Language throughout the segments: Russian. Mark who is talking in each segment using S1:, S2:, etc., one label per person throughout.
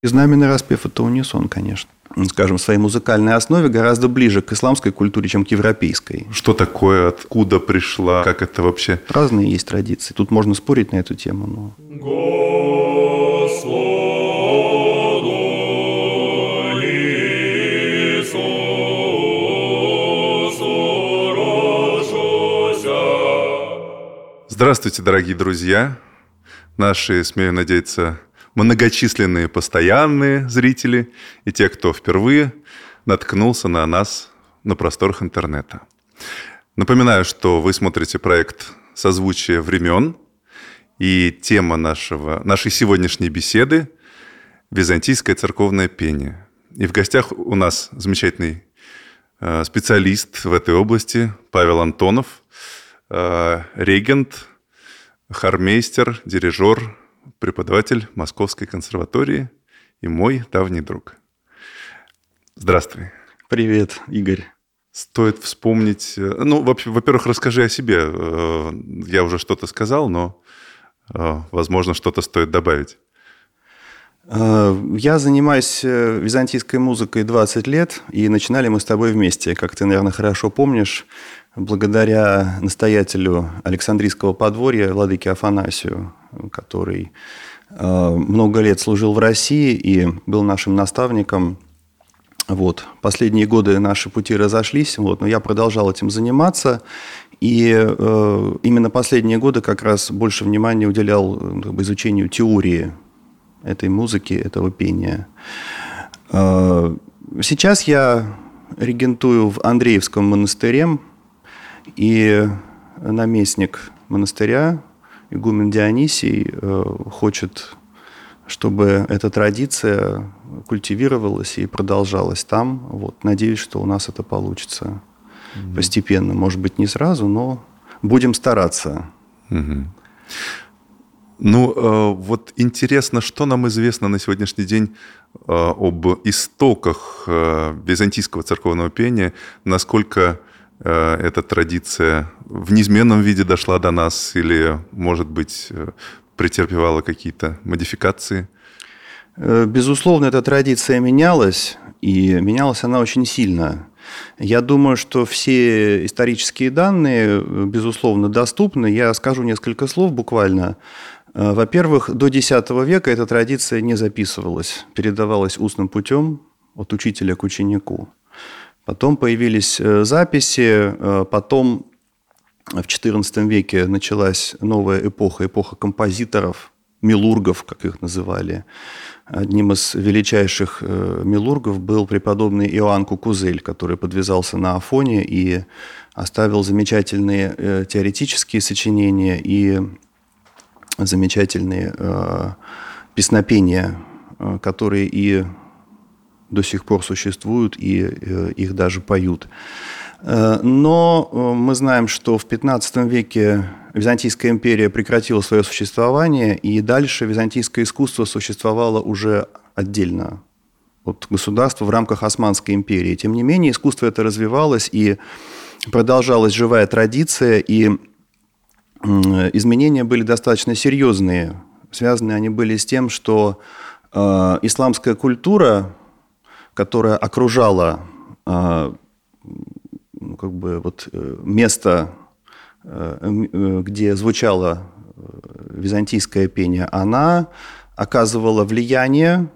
S1: И знаменный распев – это унисон, конечно. Скажем, в своей музыкальной основе гораздо ближе к исламской культуре, чем к европейской.
S2: Что такое, откуда пришла, как это вообще?
S1: Разные есть традиции. Тут можно спорить на эту тему. Но...
S2: Здравствуйте, дорогие друзья, наши, смею надеяться, многочисленные постоянные зрители и те, кто впервые наткнулся на нас на просторах интернета. Напоминаю, что вы смотрите проект «Созвучие времен», и тема нашего, нашей сегодняшней беседы – византийское церковное пение. И в гостях у нас замечательный э, специалист в этой области Павел Антонов – Э, регент, хармейстер, дирижер, преподаватель Московской консерватории и мой давний друг. Здравствуй.
S1: Привет, Игорь.
S2: Стоит вспомнить... Э, ну, во-первых, расскажи о себе. Э, я уже что-то сказал, но, возможно, что-то стоит добавить.
S1: Я занимаюсь византийской музыкой 20 лет, и начинали мы с тобой вместе. Как ты, наверное, хорошо помнишь, благодаря настоятелю Александрийского подворья Владыке Афанасию, который э, много лет служил в России и был нашим наставником. Вот. Последние годы наши пути разошлись, вот, но я продолжал этим заниматься. И э, именно последние годы как раз больше внимания уделял э, как бы, изучению теории этой музыки, этого пения. Э, сейчас я регентую в Андреевском монастыре, и наместник монастыря, игумен Дионисий, э, хочет, чтобы эта традиция культивировалась и продолжалась там. Вот. Надеюсь, что у нас это получится угу. постепенно. Может быть, не сразу, но будем стараться.
S2: Угу. Ну, э, вот интересно, что нам известно на сегодняшний день э, об истоках византийского церковного пения, насколько Э, эта традиция в неизменном виде дошла до нас или, может быть, э, претерпевала какие-то модификации?
S1: Э, безусловно, эта традиция менялась, и менялась она очень сильно. Я думаю, что все исторические данные, безусловно, доступны. Я скажу несколько слов буквально. Во-первых, до X века эта традиция не записывалась, передавалась устным путем от учителя к ученику. Потом появились э, записи, э, потом в XIV веке началась новая эпоха, эпоха композиторов, милургов, как их называли. Одним из величайших э, милургов был преподобный Иоанн Кукузель, который подвязался на Афоне и оставил замечательные теоретические сочинения и замечательные песнопения, которые и до сих пор существуют и э, их даже поют. Э, но э, мы знаем, что в 15 веке Византийская империя прекратила свое существование, и дальше византийское искусство существовало уже отдельно от государства в рамках Османской империи. Тем не менее, искусство это развивалось, и продолжалась живая традиция, и изменения были достаточно серьезные. Связаны они были с тем, что исламская культура которая окружала а, ну, как бы вот э, место, э, э, где звучало византийское пение, она оказывала влияние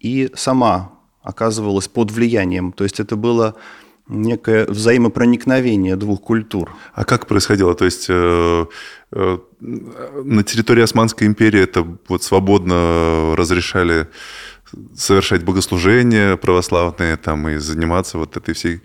S1: и сама оказывалась под влиянием. То есть это было некое взаимопроникновение двух культур.
S2: А как происходило? То есть э, э, на территории Османской империи это вот свободно разрешали совершать богослужения православные там и заниматься вот этой всей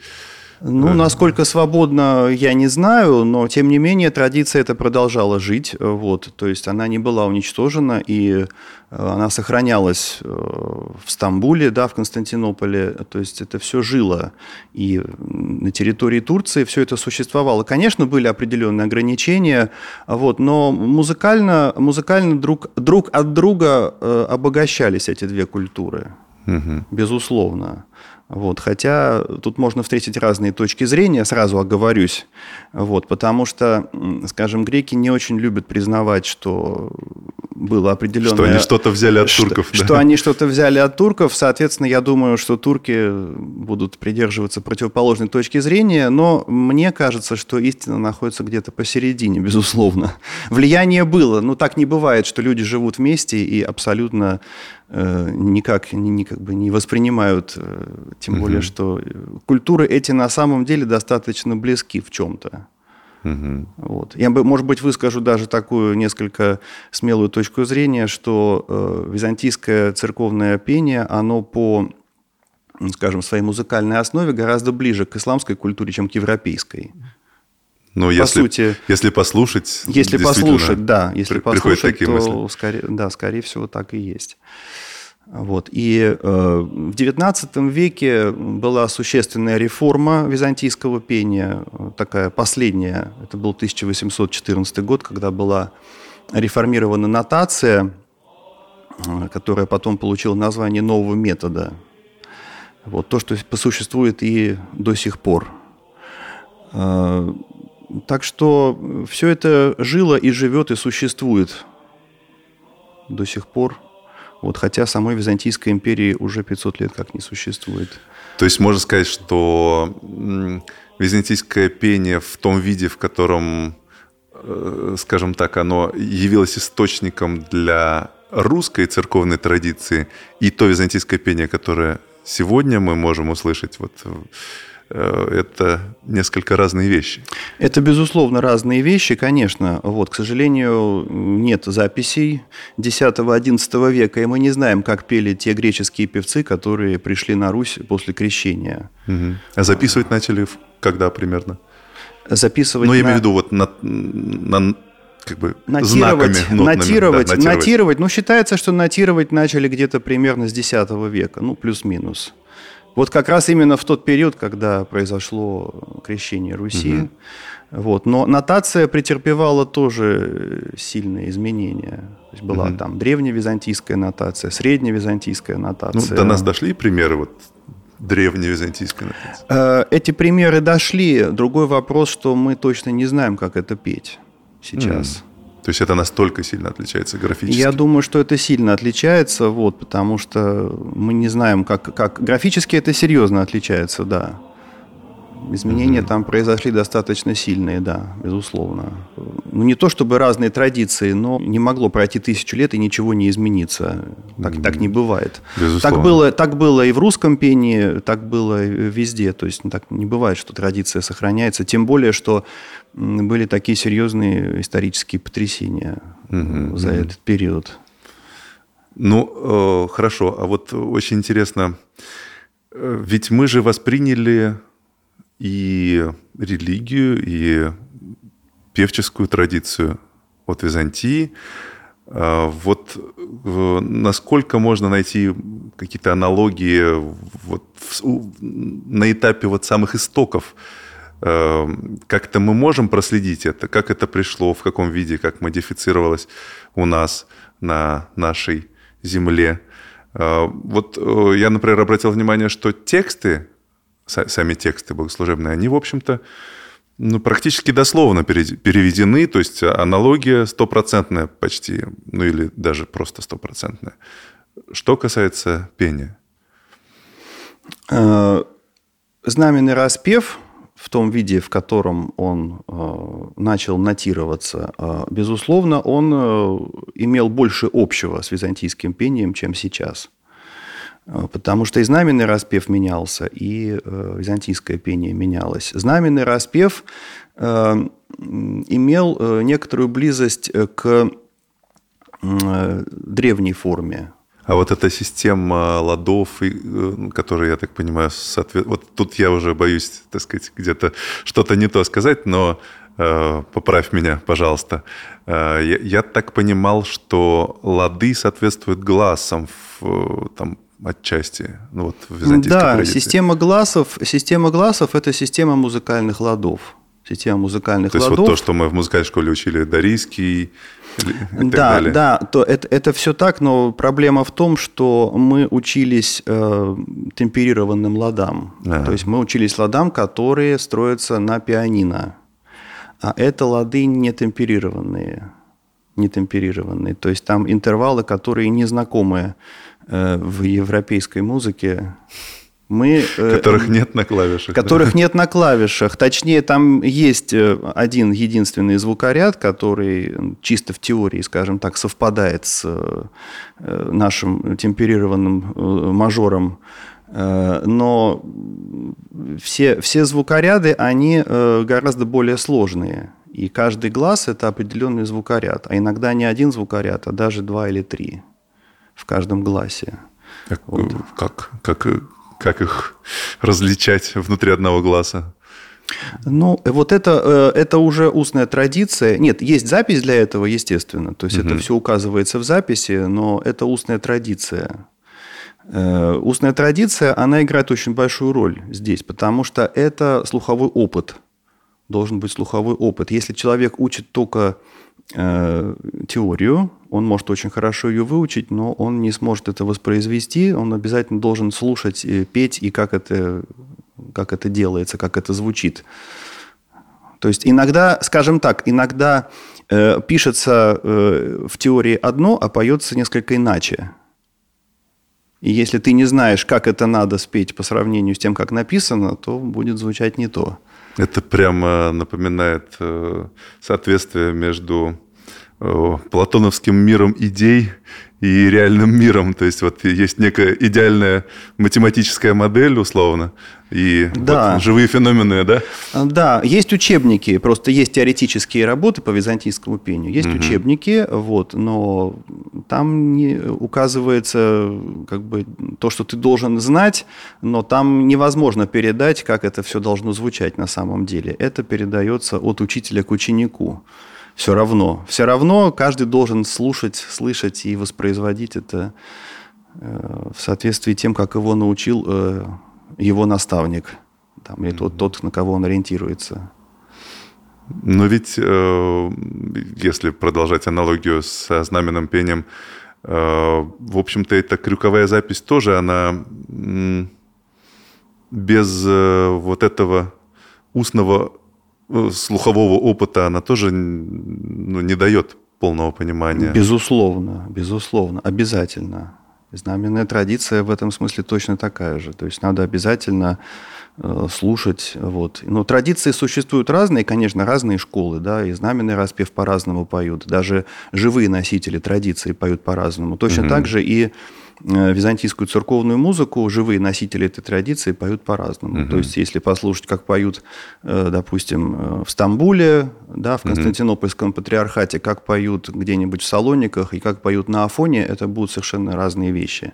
S1: ну, насколько свободно, я не знаю, но тем не менее традиция это продолжала жить. Вот, то есть она не была уничтожена, и э, она сохранялась э, в Стамбуле, да, в Константинополе. То есть это все жило. И на территории Турции все это существовало. Конечно, были определенные ограничения, вот, но музыкально, музыкально друг, друг от друга э, обогащались эти две культуры. Угу. Безусловно. Вот, хотя тут можно встретить разные точки зрения, сразу оговорюсь, вот, потому что, скажем, греки не очень любят признавать, что было определенное...
S2: Что они что-то взяли от турков.
S1: Что, да. что они что-то взяли от турков. Соответственно, я думаю, что турки будут придерживаться противоположной точки зрения, но мне кажется, что истина находится где-то посередине, безусловно. Влияние было, но так не бывает, что люди живут вместе и абсолютно э, никак, ни, как бы не воспринимают, э, тем угу. более, что культуры эти на самом деле достаточно близки в чем-то. Угу. Вот. Я бы, может быть, выскажу даже такую несколько смелую точку зрения, что э, византийское церковное пение, оно по, скажем, своей музыкальной основе гораздо ближе к исламской культуре, чем к европейской.
S2: Но по если, сути, если послушать,
S1: если послушать, да, если послушать, такие то мысли. скорее, да, скорее всего так и есть. Вот. И э, в XIX веке была существенная реформа византийского пения, такая последняя, это был 1814 год, когда была реформирована нотация, которая потом получила название нового метода. Вот, то, что существует и до сих пор. Э, так что все это жило и живет и существует до сих пор вот, хотя самой Византийской империи уже 500 лет как не существует.
S2: То есть можно сказать, что византийское пение в том виде, в котором, э, скажем так, оно явилось источником для русской церковной традиции, и то византийское пение, которое сегодня мы можем услышать вот это несколько разные вещи.
S1: Это, безусловно, разные вещи, конечно. Вот, к сожалению, нет записей X-XI века, и мы не знаем, как пели те греческие певцы, которые пришли на Русь после крещения.
S2: Угу. А записывать начали когда примерно?
S1: Записывать
S2: Ну, я на... имею в виду вот на, на как бы
S1: нотировать,
S2: знаками,
S1: нотными, нотировать, да, нотировать. нотировать. Ну, считается, что нотировать начали где-то примерно с X века, ну, плюс-минус. Вот как раз именно в тот период, когда произошло крещение Руси. Угу. Вот. Но нотация претерпевала тоже сильные изменения. То есть была угу. там древневизантийская нотация, средневизантийская нотация.
S2: Ну, до нас дошли примеры вот древневизантийской нотации?
S1: Э, эти примеры дошли. Другой вопрос, что мы точно не знаем, как это петь сейчас.
S2: Mm. То есть это настолько сильно отличается графически?
S1: Я думаю, что это сильно отличается, вот, потому что мы не знаем, как, как... Графически это серьезно отличается, да. Изменения mm-hmm. там произошли достаточно сильные, да, безусловно. Ну, не то чтобы разные традиции, но не могло пройти тысячу лет и ничего не измениться. Так, mm-hmm. так не бывает. Безусловно. Так было, так было и в русском пении, так было везде. То есть так не бывает, что традиция сохраняется. Тем более, что были такие серьезные исторические потрясения mm-hmm. за этот период.
S2: Ну, э, хорошо. А вот очень интересно, э, ведь мы же восприняли и религию, и певческую традицию от Византии. А, вот насколько можно найти какие-то аналогии вот на этапе вот самых истоков? А, как-то мы можем проследить это, как это пришло, в каком виде, как модифицировалось у нас на нашей земле. А, вот э, я, например, обратил внимание, что тексты сами тексты богослужебные, они, в общем-то, ну, практически дословно переведены, то есть аналогия стопроцентная почти, ну или даже просто стопроцентная. Что касается пения?
S1: Э, знаменный распев в том виде, в котором он э, начал нотироваться, э, безусловно, он имел больше общего с византийским пением, чем сейчас. Э, потому что и знаменный распев менялся, и э, византийское пение менялось. Знаменный распев э, имел э, некоторую близость к э, древней форме.
S2: А вот эта система ладов, которая, я так понимаю, соответ... вот тут я уже боюсь, так сказать, где-то что-то не то сказать, но поправь меня, пожалуйста. Я, я так понимал, что лады соответствуют глазам в, там, отчасти. Ну, вот в
S1: да, традиции. система глазов, система глазов – это система музыкальных ладов. Система музыкальных
S2: то
S1: ладов.
S2: То есть вот то, что мы в музыкальной школе учили, Дарийский,
S1: да, далее. да, то это, это все так, но проблема в том, что мы учились э, темперированным ладам. Ага. То есть мы учились ладам, которые строятся на пианино. А это лады не темперированные нетемперированный. То есть там интервалы, которые не знакомы э, в европейской музыке.
S2: Мы, э, которых нет на клавишах.
S1: Которых да? нет на клавишах. Точнее, там есть э, один единственный звукоряд, который чисто в теории, скажем так, совпадает с э, нашим темперированным мажором. Но все, все звукоряды, они гораздо более сложные. И каждый глаз – это определенный звукоряд. А иногда не один звукоряд, а даже два или три в каждом глазе.
S2: Как, вот. как, как как их различать внутри одного глаза?
S1: Ну, вот это, э, это уже устная традиция. Нет, есть запись для этого, естественно. То есть угу. это все указывается в записи, но это устная традиция. Э, устная традиция, она играет очень большую роль здесь, потому что это слуховой опыт. Должен быть слуховой опыт. Если человек учит только э, теорию, он может очень хорошо ее выучить, но он не сможет это воспроизвести, он обязательно должен слушать, петь и как это, как это делается, как это звучит. То есть иногда, скажем так, иногда э, пишется э, в теории одно, а поется несколько иначе. И если ты не знаешь, как это надо спеть по сравнению с тем, как написано, то будет звучать не то.
S2: Это прямо напоминает э, соответствие между платоновским миром идей и реальным миром. То есть вот есть некая идеальная математическая модель, условно, и да. вот живые феномены, да?
S1: Да, есть учебники, просто есть теоретические работы по византийскому пению, есть угу. учебники, вот, но там не указывается как бы то, что ты должен знать, но там невозможно передать, как это все должно звучать на самом деле. Это передается от учителя к ученику все равно. Все равно каждый должен слушать, слышать и воспроизводить это э, в соответствии тем, как его научил э, его наставник, там, или тот, тот, на кого он ориентируется.
S2: Но ведь, э, если продолжать аналогию со знаменным пением, в общем-то, эта крюковая запись тоже, она без вот этого устного слухового опыта, она тоже ну, не дает полного понимания.
S1: Безусловно, безусловно, обязательно. Знаменная традиция в этом смысле точно такая же. То есть надо обязательно слушать. Вот. Но традиции существуют разные, конечно, разные школы, да, и знаменный распев по-разному поют. Даже живые носители традиции поют по-разному. Точно угу. так же и Э, византийскую церковную музыку живые носители этой традиции поют по-разному. Угу. То есть, если послушать, как поют, э, допустим, э, в Стамбуле, да, в Константинопольском патриархате, как поют где-нибудь в Салониках и как поют на Афоне, это будут совершенно разные вещи.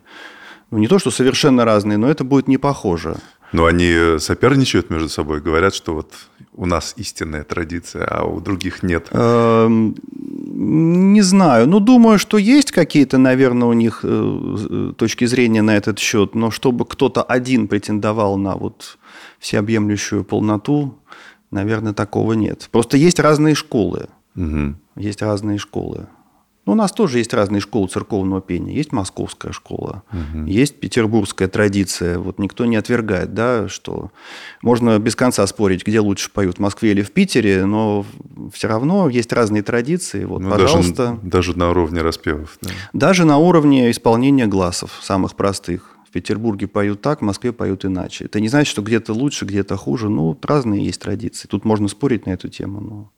S1: Ну, не то, что совершенно разные, но это будет не похоже.
S2: Но они соперничают между собой, говорят, что вот у нас истинная традиция, а у других нет.
S1: Эм, не знаю. Ну, думаю, что есть какие-то, наверное, у них э, точки зрения на этот счет, но чтобы кто-то один претендовал на вот всеобъемлющую полноту, наверное, такого нет. Просто есть разные школы. Угу. Есть разные школы. Ну, у нас тоже есть разные школы церковного пения. Есть московская школа, угу. есть петербургская традиция. Вот никто не отвергает, да, что можно без конца спорить, где лучше поют, в Москве или в Питере, но все равно есть разные традиции. Вот, ну, пожалуйста.
S2: Даже, даже на уровне распевов. Да.
S1: Даже на уровне исполнения глазов, самых простых. В Петербурге поют так, в Москве поют иначе. Это не значит, что где-то лучше, где-то хуже. Ну, разные есть традиции. Тут можно спорить на эту тему, но...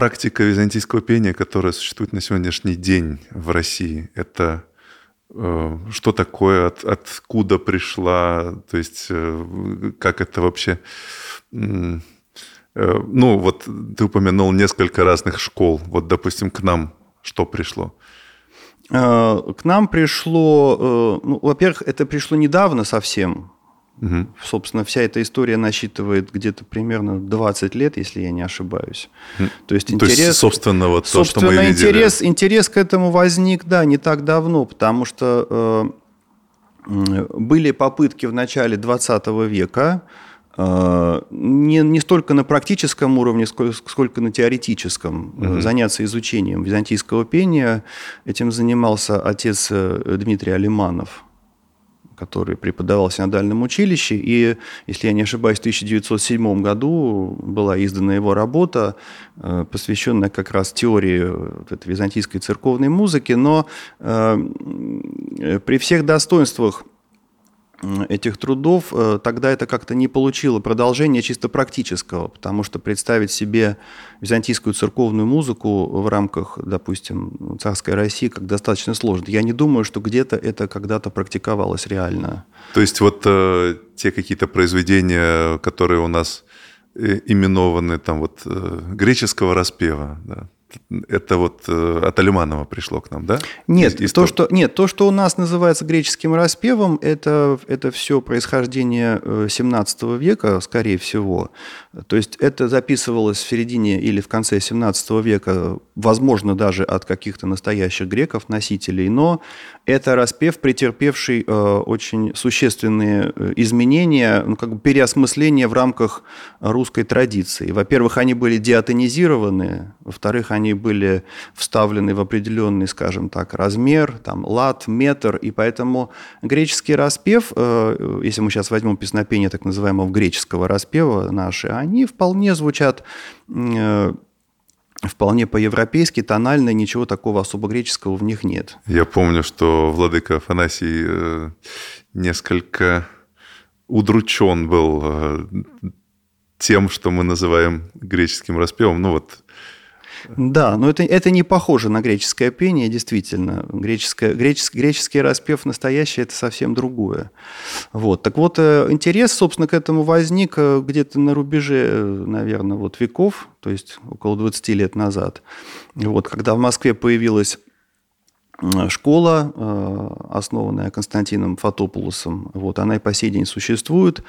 S2: практика византийского пения, которая существует на сегодняшний день в России, это э, что такое, от, откуда пришла, то есть э, как это вообще... Э, ну, вот ты упомянул несколько разных школ. Вот, допустим, к нам что пришло?
S1: К нам пришло, ну, во-первых, это пришло недавно совсем. Угу. Собственно, вся эта история насчитывает где-то примерно 20 лет, если я не ошибаюсь.
S2: То есть интерес... То есть, собственно, вот то, что мы
S1: видели. интерес, интерес к этому возник, да, не так давно, потому что э, были попытки в начале 20 века э, не, не столько на практическом уровне, сколько, сколько на теоретическом угу. заняться изучением византийского пения. Этим занимался отец э, Дмитрий Алиманов который преподавал в синодальном училище. И, если я не ошибаюсь, в 1907 году была издана его работа, э, посвященная как раз теории вот этой византийской церковной музыки. Но э, при всех достоинствах этих трудов, э, тогда это как-то не получило продолжения чисто практического, потому что представить себе византийскую церковную музыку в рамках, допустим, царской России как достаточно сложно. Я не думаю, что где-то это когда-то практиковалось реально.
S2: То есть вот э, те какие-то произведения, которые у нас э, именованы там вот э, греческого распева, да, это вот э, от Алиманова пришло к нам, да?
S1: Нет, Из, то, что, нет то, что у нас называется греческим распевом, это, это все происхождение 17 э, века, скорее всего. То есть это записывалось в середине или в конце 17 века, возможно, даже от каких-то настоящих греков, носителей, но это распев, претерпевший э, очень существенные изменения, ну, как бы переосмысление в рамках русской традиции. Во-первых, они были диатонизированы, во-вторых, они были вставлены в определенный, скажем так, размер, там, лад, метр, и поэтому греческий распев, э, если мы сейчас возьмем песнопение так называемого греческого распева наши, они вполне звучат э, вполне по-европейски, тонально, ничего такого особо греческого в них нет.
S2: Я помню, что владыка Афанасий э, несколько удручен был э, тем, что мы называем греческим распевом. Ну вот
S1: да, но это, это не похоже на греческое пение, действительно. Греческое, греческий, греческий распев настоящий – это совсем другое. Вот. Так вот, э, интерес, собственно, к этому возник э, где-то на рубеже, э, наверное, вот веков, то есть около 20 лет назад. Вот, когда в Москве появилась школа, э, основанная Константином Фотопулосом, вот, она и по сей день существует.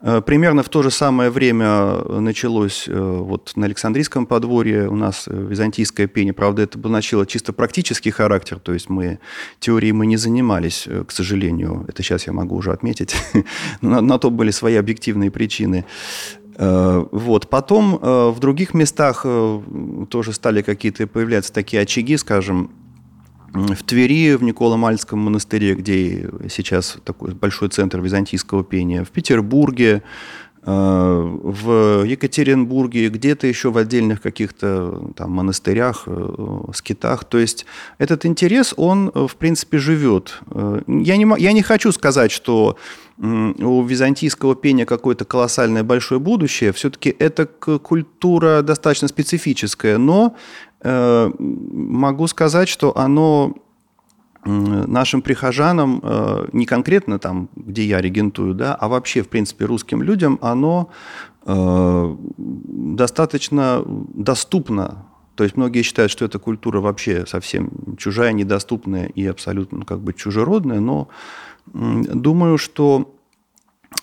S1: Э, примерно в то же самое время началось э, вот, на Александрийском подворье у нас византийское пение. Правда, это было начало чисто практический характер, то есть мы теорией мы не занимались, к сожалению. Это сейчас я могу уже отметить. на, на то были свои объективные причины. Вот. Потом в других местах тоже стали какие-то появляться такие очаги, скажем, в Твери, в Николо-Мальском монастыре, где сейчас такой большой центр византийского пения, в Петербурге, э, в Екатеринбурге, где-то еще в отдельных каких-то там монастырях, э, скитах. То есть этот интерес, он, в принципе, живет. Э, я не, я не хочу сказать, что у византийского пения какое-то колоссальное большое будущее. Все-таки это культура достаточно специфическая, но Э, могу сказать, что оно нашим прихожанам, э, не конкретно там, где я регентую, да, а вообще, в принципе, русским людям, оно э, достаточно доступно. То есть многие считают, что эта культура вообще совсем чужая, недоступная и абсолютно как бы чужеродная, но думаю, что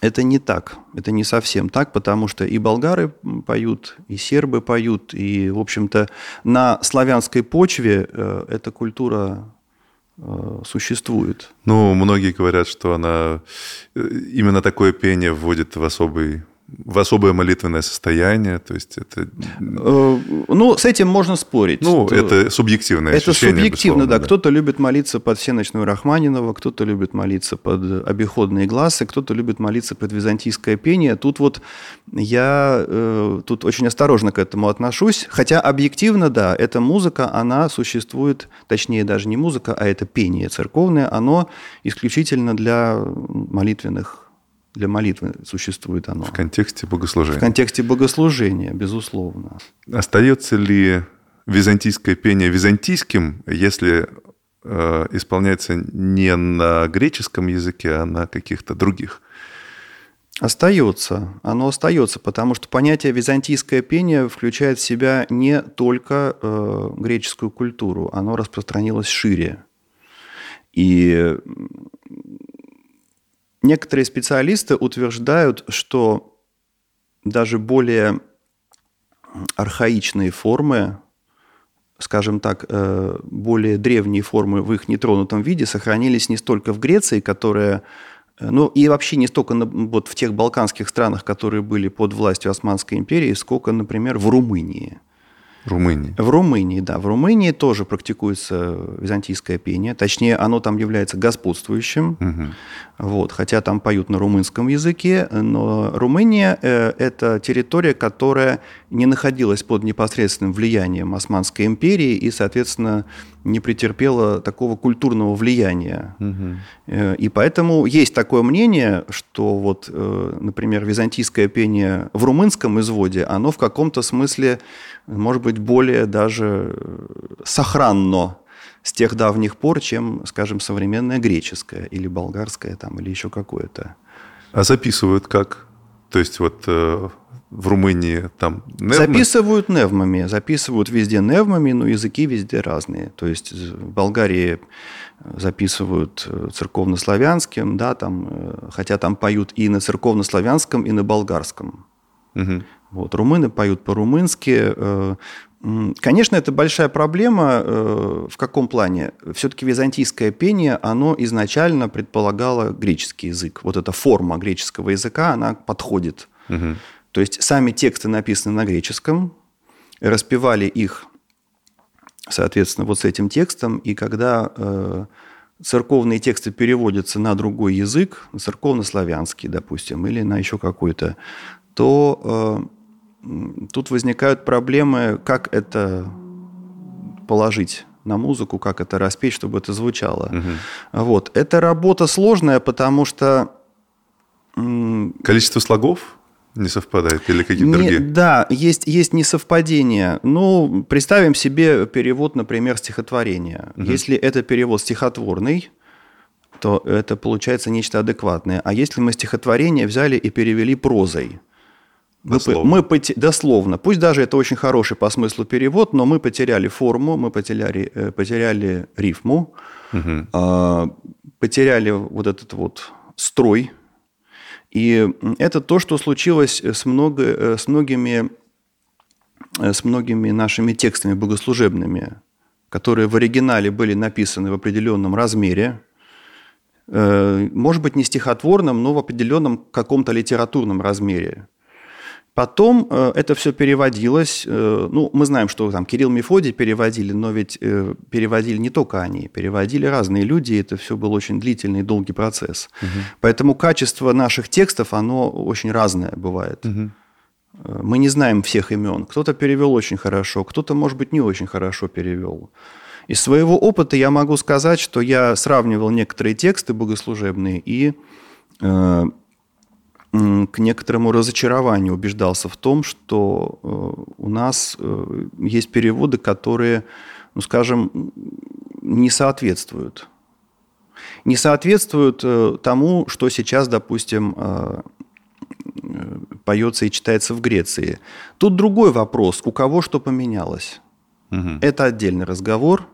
S1: это не так, это не совсем так, потому что и болгары поют, и сербы поют, и, в общем-то, на славянской почве э, эта культура э, существует.
S2: Ну, многие говорят, что она э, именно такое пение вводит в особый в особое молитвенное состояние, то есть это...
S1: Э, ну, с этим можно спорить.
S2: Ну, это субъективное
S1: Это субъективно, да. да. Кто-то любит молиться под всеночную Рахманинова, кто-то любит молиться под обиходные глазы, кто-то любит молиться под византийское пение. Тут вот я э, тут очень осторожно к этому отношусь, хотя объективно, да, эта музыка, она существует, точнее даже не музыка, а это пение церковное, оно исключительно для молитвенных для молитвы существует оно.
S2: В контексте богослужения.
S1: В контексте богослужения, безусловно.
S2: Остается ли византийское пение византийским, если э, исполняется не на греческом языке, а на каких-то других?
S1: Остается. Оно остается, потому что понятие византийское пение включает в себя не только э, греческую культуру, оно распространилось шире. И некоторые специалисты утверждают, что даже более архаичные формы, скажем так, э, более древние формы в их нетронутом виде сохранились не столько в Греции, которая Э, ну и вообще не столько на, вот в тех балканских странах, которые были под властью Османской империи, сколько, например, в Румынии.
S2: Румынии.
S1: В Румынии, да. В Румынии тоже практикуется византийское пение. Точнее, оно там является господствующим. Угу. Вот, хотя там поют на румынском языке. Но Румыния э, – это территория, которая не находилась под непосредственным влиянием Османской империи и, соответственно, не претерпела такого культурного влияния. Угу. И поэтому есть такое мнение, что вот, э, например, византийское пение в румынском изводе, оно в каком-то смысле, может быть, более даже сохранно с тех давних пор, чем, скажем, современное греческое или болгарское там, или еще какое-то.
S2: А записывают как? То есть вот э, в Румынии там
S1: невмы? Записывают невмами, записывают везде невмами, но языки везде разные. То есть в Болгарии записывают э, церковнославянским, да, там, э, хотя там поют и на церковнославянском, и на болгарском. Угу. Вот, румыны поют по-румынски. Э, конечно, это большая проблема. В каком плане? Все-таки византийское пение, оно изначально предполагало греческий язык. Вот эта форма греческого языка, она подходит угу. То есть сами тексты написаны на греческом, распевали их, соответственно, вот с этим текстом, и когда э, церковные тексты переводятся на другой язык, на церковно-славянский, допустим, или на еще какой-то, то э, тут возникают проблемы, как это положить на музыку, как это распеть, чтобы это звучало. Угу. Вот. Это работа сложная, потому что...
S2: Количество слогов? Не совпадает или какие-то не, другие?
S1: Да, есть, есть несовпадение. Ну, представим себе перевод, например, стихотворения. Угу. Если это перевод стихотворный, то это получается нечто адекватное. А если мы стихотворение взяли и перевели прозой, дословно. мы, мы дословно, пусть даже это очень хороший по смыслу перевод, но мы потеряли форму, мы потеряли, э, потеряли рифму, угу. потеряли вот этот вот строй и это то, что случилось с, много, э, с, многими, э, с многими нашими текстами богослужебными, которые в оригинале были написаны в определенном размере, может быть, не стихотворном, но в определенном каком-то литературном размере. Потом э, это все переводилось. Э, ну, мы знаем, что там Кирилл Мефодий переводили, но ведь э, переводили не только они, переводили разные люди, и это все был очень длительный и долгий процесс. Угу. Поэтому качество наших текстов, оно очень разное бывает. Угу. Мы не знаем всех имен. Кто-то перевел очень хорошо, кто-то, может быть, не очень хорошо перевел. Из своего опыта я могу сказать, что я сравнивал некоторые тексты богослужебные и к некоторому разочарованию убеждался в том, что э, у нас э, есть переводы, которые, ну, скажем, не соответствуют. Не соответствуют э, тому, что сейчас, допустим, поется и читается в Греции. Тут другой вопрос, у кого что поменялось. Угу. Это отдельный разговор,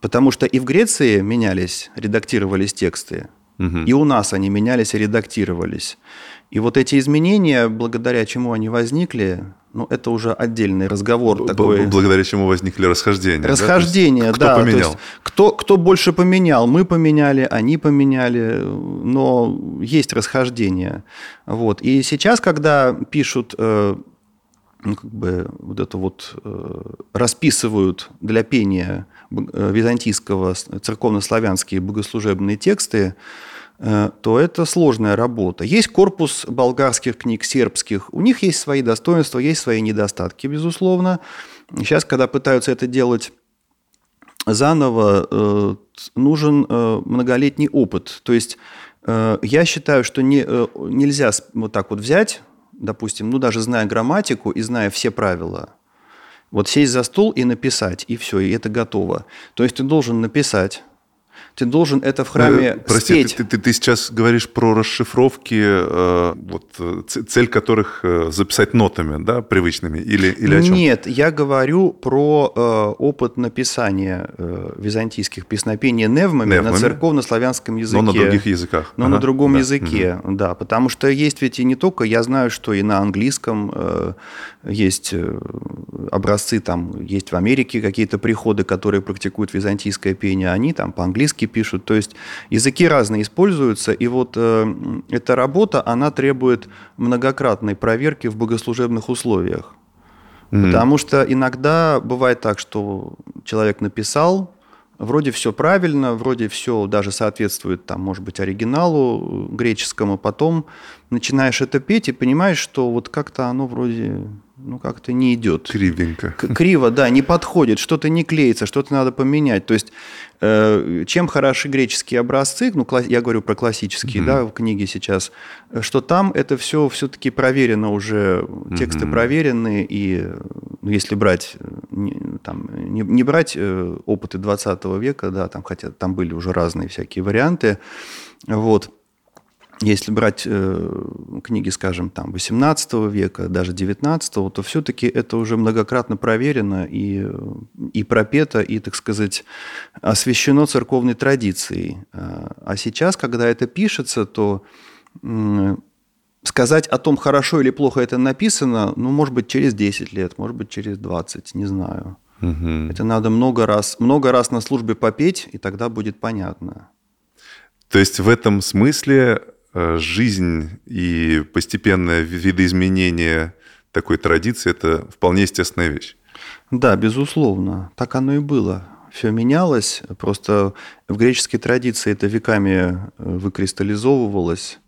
S1: потому что и в Греции менялись, редактировались тексты, Угу. И у нас они менялись и редактировались. И вот эти изменения, благодаря чему они возникли, ну, это уже отдельный разговор такой.
S2: Благодаря чему возникли расхождения.
S1: Расхождения, да. Кто поменял? кто, кто больше поменял? Мы поменяли, они поменяли, но есть расхождения. Вот. И сейчас, когда пишут, э, ну, как бы вот это вот э, расписывают для пения византийского церковно-славянские богослужебные тексты, Э, то это сложная работа. Есть корпус болгарских книг, сербских. У них есть свои достоинства, есть свои недостатки, безусловно. Сейчас, когда пытаются это делать заново, э, нужен э, многолетний опыт. То есть Э, я считаю, что не, э, нельзя вот так вот взять, допустим, ну даже зная грамматику и зная все правила, вот сесть за стол и написать, и все, и это готово. То есть ты должен написать, ты должен это в храме э,
S2: Прости, спеть. Ты, ты, ты сейчас говоришь про расшифровки, э, вот, э, цель которых э, записать нотами, да, привычными, или, или о чем?
S1: Нет, я говорю про э, опыт написания э, византийских песнопений невмами, невмами на церковно-славянском языке.
S2: Но на других языках.
S1: Но ага, на другом да. языке, угу. да, потому что есть ведь и не только, я знаю, что и на английском э, есть э, образцы, там, есть в Америке какие-то приходы, которые практикуют византийское пение, они там по-английски по пишут. То есть языки разные используются, и вот э, эта работа, она требует многократной проверки в богослужебных условиях. Mm-hmm. Потому что иногда бывает так, что человек написал, вроде все правильно, вроде все даже соответствует, там, может быть, оригиналу греческому, потом начинаешь это петь и понимаешь, что вот как-то оно вроде ну, как-то не идет.
S2: Кривенько.
S1: Криво, да, не подходит, что-то не клеится, что-то надо поменять. То есть, э, чем хороши греческие образцы, ну, я говорю про классические, mm-hmm. да, в книге сейчас, что там это все все-таки проверено уже, тексты mm-hmm. проверены, и ну, если брать, не, там, не, не брать э, опыты 20 века, да, там, хотя там были уже разные всякие варианты, вот, если брать э, книги, скажем, там, 18 века, даже 19, то все-таки это уже многократно проверено и, и пропето, и, так сказать, освящено церковной традицией. А, а сейчас, когда это пишется, то э, сказать о том, хорошо или плохо это написано, ну, может быть, через 10 лет, может быть, через 20, не знаю. Угу. Это надо много раз, много раз на службе попеть, и тогда будет понятно.
S2: То есть в этом смысле Э, жизнь и постепенное видоизменение такой традиции – это вполне естественная вещь.
S1: Да, безусловно. Так оно и было. Все менялось. Просто в греческой традиции это веками э, выкристаллизовывалось.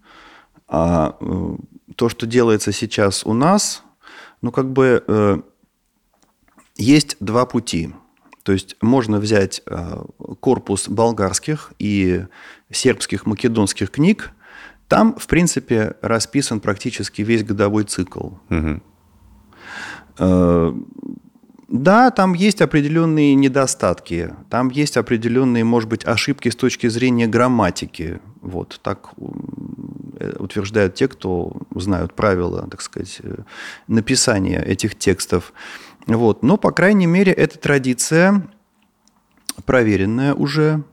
S1: А э, то, что делается сейчас у нас, ну, как бы есть два пути. То есть можно взять корпус болгарских и сербских македонских книг – там, в принципе, расписан практически весь годовой цикл. Угу. Да, там есть определенные недостатки, там есть определенные, может быть, ошибки с точки зрения грамматики. Вот так э, утверждают те, кто знают правила, так сказать, э, написания этих текстов. Вот. Но, по крайней мере, эта традиция проверенная уже,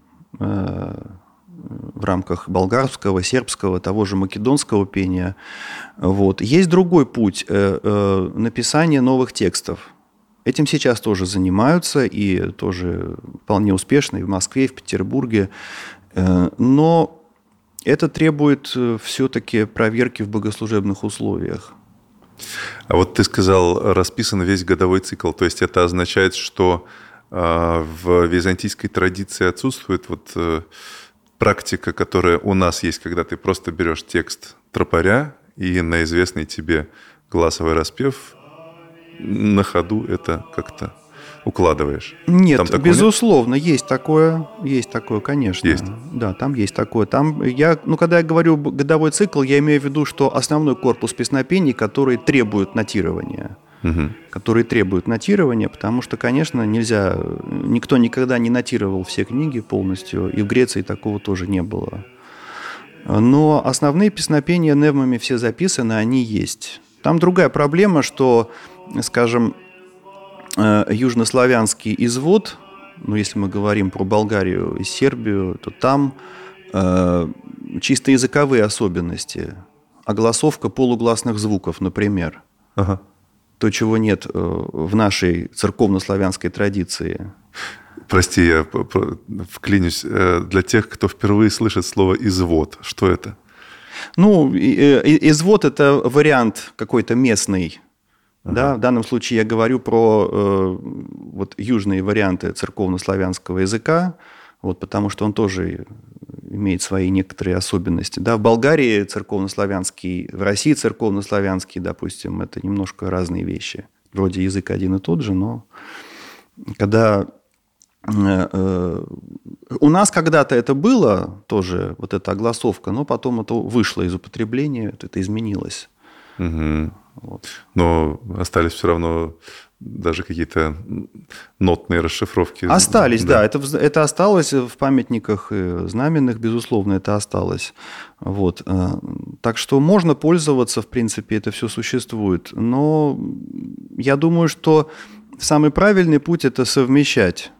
S1: в рамках болгарского, сербского, того же македонского пения. Вот. Есть другой путь э, э, написания новых текстов. Этим сейчас тоже занимаются и тоже вполне успешно и в Москве, и в Петербурге. Э, но это требует все-таки проверки в богослужебных условиях.
S2: А вот ты сказал, расписан весь годовой цикл. То есть это означает, что в византийской традиции отсутствует вот практика, которая у нас есть, когда ты просто берешь текст тропаря и на известный тебе гласовый распев на ходу это как-то укладываешь.
S1: Нет, там безусловно, нет? есть такое, есть такое, конечно.
S2: Есть.
S1: Да, там есть такое. Там я, ну, когда я говорю годовой цикл, я имею в виду, что основной корпус песнопений, который требует нотирования угу. которые требуют нотирования, потому что, конечно, нельзя, никто никогда не нотировал все книги полностью, и в Греции такого тоже не было. Но основные песнопения невмами все записаны, они есть. Там другая проблема, что, скажем, э, южнославянский извод, ну, если мы говорим про Болгарию и Сербию, то там э, чисто языковые особенности. Огласовка полугласных звуков, например. Ага то, чего нет э, в нашей церковно-славянской традиции.
S2: Прости, я вклинюсь. Э, для тех, кто впервые слышит слово «извод», что это?
S1: Ну, э, извод – это вариант какой-то местный. Ага. Да? В данном случае я говорю про э, вот, южные варианты церковно-славянского языка, вот, потому что он тоже имеет свои некоторые особенности. Да, в Болгарии церковнославянский, в России церковнославянский, допустим, это немножко разные вещи. Вроде язык один и тот же, но когда э, э, У нас когда-то это было тоже, вот эта огласовка, но потом это вышло из употребления, это изменилось.
S2: Угу. Вот. Но остались все равно даже какие-то нотные расшифровки.
S1: Остались, да. да. Это, это осталось в памятниках знаменных, безусловно, это осталось. Вот. Э, так что можно пользоваться, в принципе, это все существует. Но я думаю, что самый правильный путь – это совмещать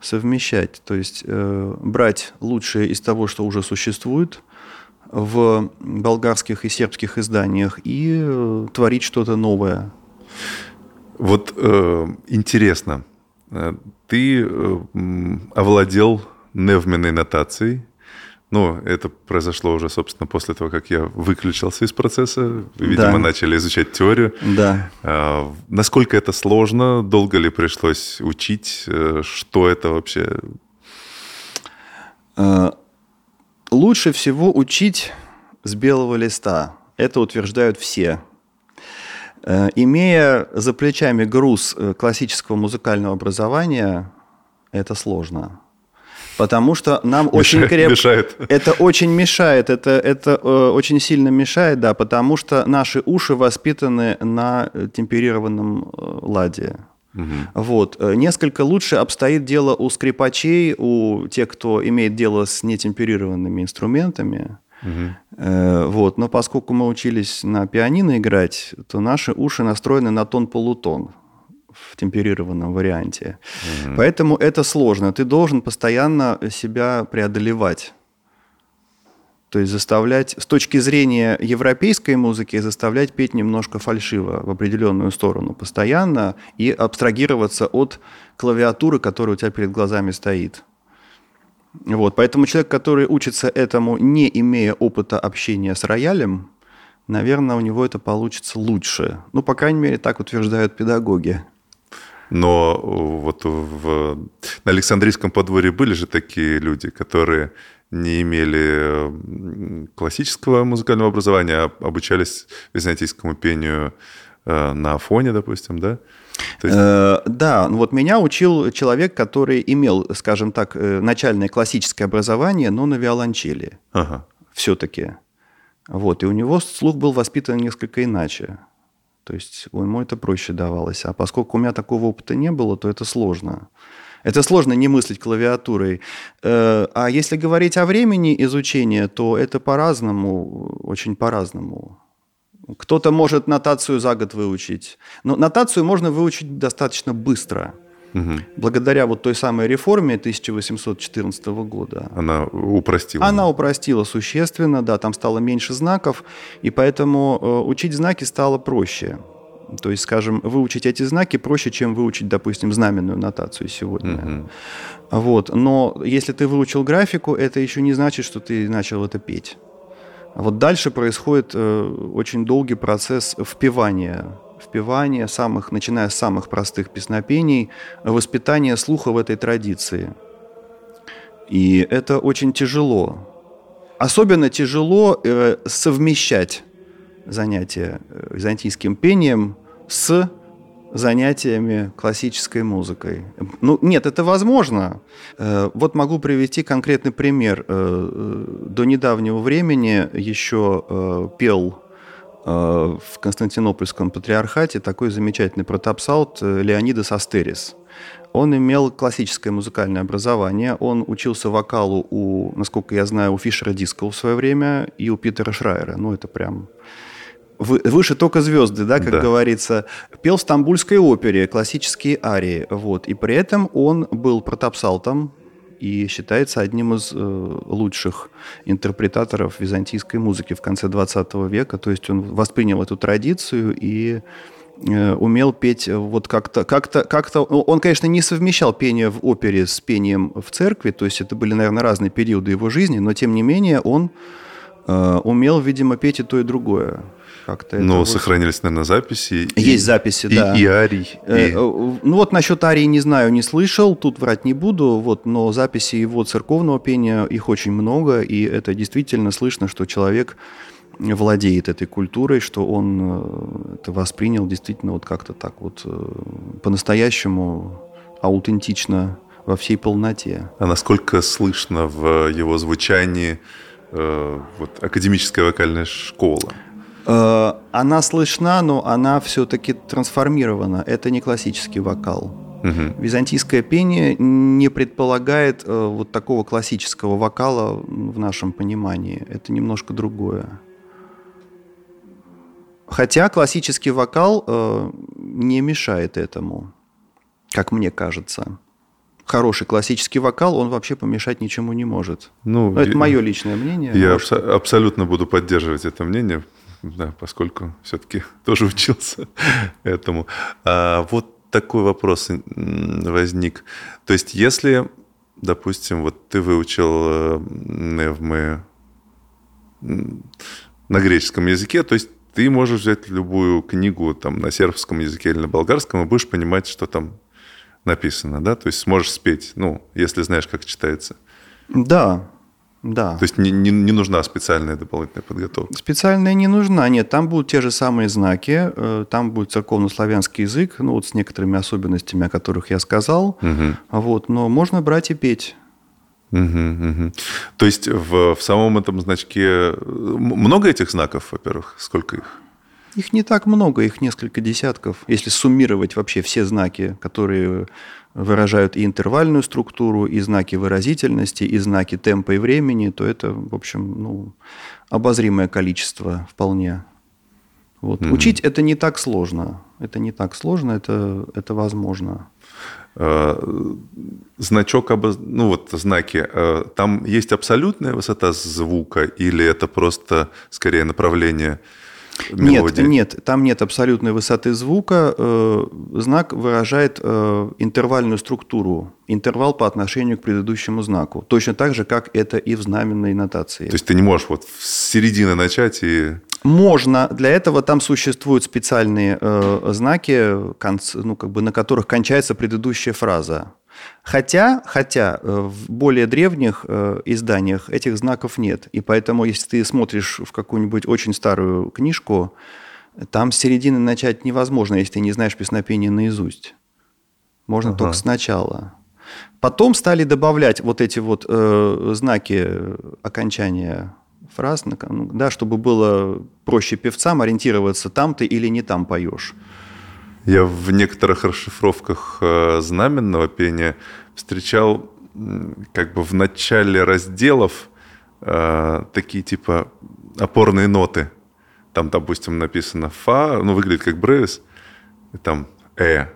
S1: совмещать, то есть э, брать лучшее из того, что уже существует в болгарских и сербских изданиях и э, творить что-то новое.
S2: Вот э, интересно, э, ты э, овладел невменной нотацией, ну, это произошло уже, собственно, после того, как я выключился из процесса. Видимо, да. начали изучать теорию.
S1: Да.
S2: А, насколько это сложно? Долго ли пришлось учить? Что это вообще?
S1: Лучше всего учить с белого листа. Это утверждают все. Э, имея за плечами груз э, классического музыкального образования, это сложно потому что нам мешает, очень крепко...
S2: Мешает.
S1: Это очень мешает, это, это э, очень сильно мешает, да, потому что наши уши воспитаны на темперированном э, ладе. Угу. Вот. Э, несколько лучше обстоит дело у скрипачей, у тех, кто имеет дело с нетемперированными инструментами. Угу. Вот. Но поскольку мы учились на пианино играть, то наши уши настроены на тон-полутон в темперированном варианте. Угу. Поэтому это сложно. Ты должен постоянно себя преодолевать. То есть заставлять, с точки зрения европейской музыки, заставлять петь немножко фальшиво в определенную сторону постоянно и абстрагироваться от клавиатуры, которая у тебя перед глазами стоит. Вот, поэтому человек, который учится этому, не имея опыта общения с роялем, наверное, у него это получится лучше. Ну, по крайней мере, так утверждают педагоги.
S2: Но вот в, на Александрийском подворье были же такие люди, которые не имели классического музыкального образования, а обучались византийскому пению э, на фоне, допустим, да?
S1: Есть... Э, да, ну вот меня учил человек, который имел, скажем так, э, начальное классическое образование, но на виолончели. Ага. Все-таки. Вот, и у него слух был воспитан несколько иначе. То есть ему это проще давалось. А поскольку у меня такого опыта не было, то это сложно. Это сложно не мыслить клавиатурой. Э, а если говорить о времени изучения, то это по-разному, очень по-разному. Кто-то может нотацию за год выучить. Но нотацию можно выучить достаточно быстро. Угу. Благодаря вот той самой реформе 1814 года.
S2: Она упростила.
S1: Она упростила существенно, да, там стало меньше знаков, и поэтому э, учить знаки стало проще. То есть, скажем, выучить эти знаки проще, чем выучить, допустим, знаменную нотацию сегодня. Угу. Вот. Но если ты выучил графику, это еще не значит, что ты начал это петь. Вот дальше происходит э, очень долгий процесс впивания впевания, самых, начиная с самых простых песнопений, воспитание слуха в этой традиции. И это очень тяжело. Особенно тяжело э, совмещать занятия э, византийским пением с занятиями классической музыкой. Ну, нет, это возможно. Э, вот могу привести конкретный пример. Э, до недавнего времени еще пел Э, в Константинопольском патриархате такой замечательный протопсалт э, Леонидас Астерис. Он имел классическое музыкальное образование, он учился вокалу у, насколько я знаю, у Фишера Дискова в свое время и у Питера Шрайера. Ну, это прям выше только звезды, да, как да. говорится. Пел в Стамбульской опере классические арии, вот. И при этом он был протопсалтом, и считается одним из э, лучших интерпретаторов византийской музыки в конце 20 века. То есть он воспринял эту традицию и э, умел петь вот как-то, как-то, как-то. Он, конечно, не совмещал пение в опере с пением в церкви, то есть это были, наверное, разные периоды его жизни, но тем не менее он э, умел, видимо, петь и то, и другое
S2: как-то. Но вот... сохранились, наверное, записи.
S1: Есть и, записи,
S2: и,
S1: да.
S2: И арий.
S1: Э, и... Ну вот насчет арии не знаю, не слышал, тут врать не буду, вот, но записи его церковного пения, их очень много, и это действительно слышно, что человек владеет этой культурой, что он э, это воспринял действительно вот как-то так вот э, по-настоящему аутентично во всей полноте.
S2: А насколько слышно в его звучании э, вот, академическая вокальная школа?
S1: Э, она слышна, но она все-таки трансформирована. Это не классический вокал. Угу. Византийское пение не предполагает э, вот такого классического вокала в нашем понимании. Это немножко другое. Хотя классический вокал э, не мешает этому, как мне кажется. Хороший классический вокал, он вообще помешать ничему не может. Ну, Но это мое личное мнение.
S2: Я может... абсолютно буду поддерживать это мнение, да, поскольку все-таки тоже учился этому. А вот такой вопрос возник. То есть, если, допустим, вот ты выучил невмы на греческом языке, то есть ты можешь взять любую книгу там на сербском языке или на болгарском и будешь понимать, что там написано, да? То есть сможешь спеть, ну, если знаешь, как читается.
S1: Да, да.
S2: То есть не, не, не нужна специальная дополнительная подготовка?
S1: Специальная не нужна, нет. Там будут те же самые знаки, э, там будет церковно-славянский язык, ну вот с некоторыми особенностями, о которых я сказал. Угу. Вот, но можно брать и петь.
S2: Угу, угу. То есть в, в самом этом значке много этих знаков, во-первых? Сколько их?
S1: Их не так много, их несколько десятков. Если суммировать вообще все знаки, которые выражают и интервальную структуру, и знаки выразительности, и знаки темпа и времени, то это, в общем, ну, обозримое количество вполне. Вот. Mm-hmm. Учить это не так сложно. Это не так сложно, это, это возможно.
S2: Э, значок, обоз... ну вот знаки, э, там есть абсолютная высота звука или это просто скорее направление
S1: мелодии? Нет, нет, там нет абсолютной высоты звука. Э, знак выражает интервальную структуру, интервал по отношению к предыдущему знаку. Точно так же, как это и в знаменной нотации.
S2: То есть ты не можешь вот с середины начать и...
S1: Можно. Для этого там существуют специальные э, знаки, конц, ну, как бы, на которых кончается предыдущая фраза. Хотя, хотя э, в более древних э, изданиях этих знаков нет. И поэтому, если ты смотришь в какую-нибудь очень старую книжку, там с середины начать невозможно, если ты не знаешь песнопение наизусть. Можно ага. только сначала. Потом стали добавлять вот эти вот э, знаки окончания фраз, ну, да, чтобы было проще певцам ориентироваться, там ты или не там поешь.
S2: Я в некоторых расшифровках э, знаменного пения встречал как бы в начале разделов э, такие типа опорные ноты. Там, допустим, написано фа, ну, выглядит как бревис, и там э.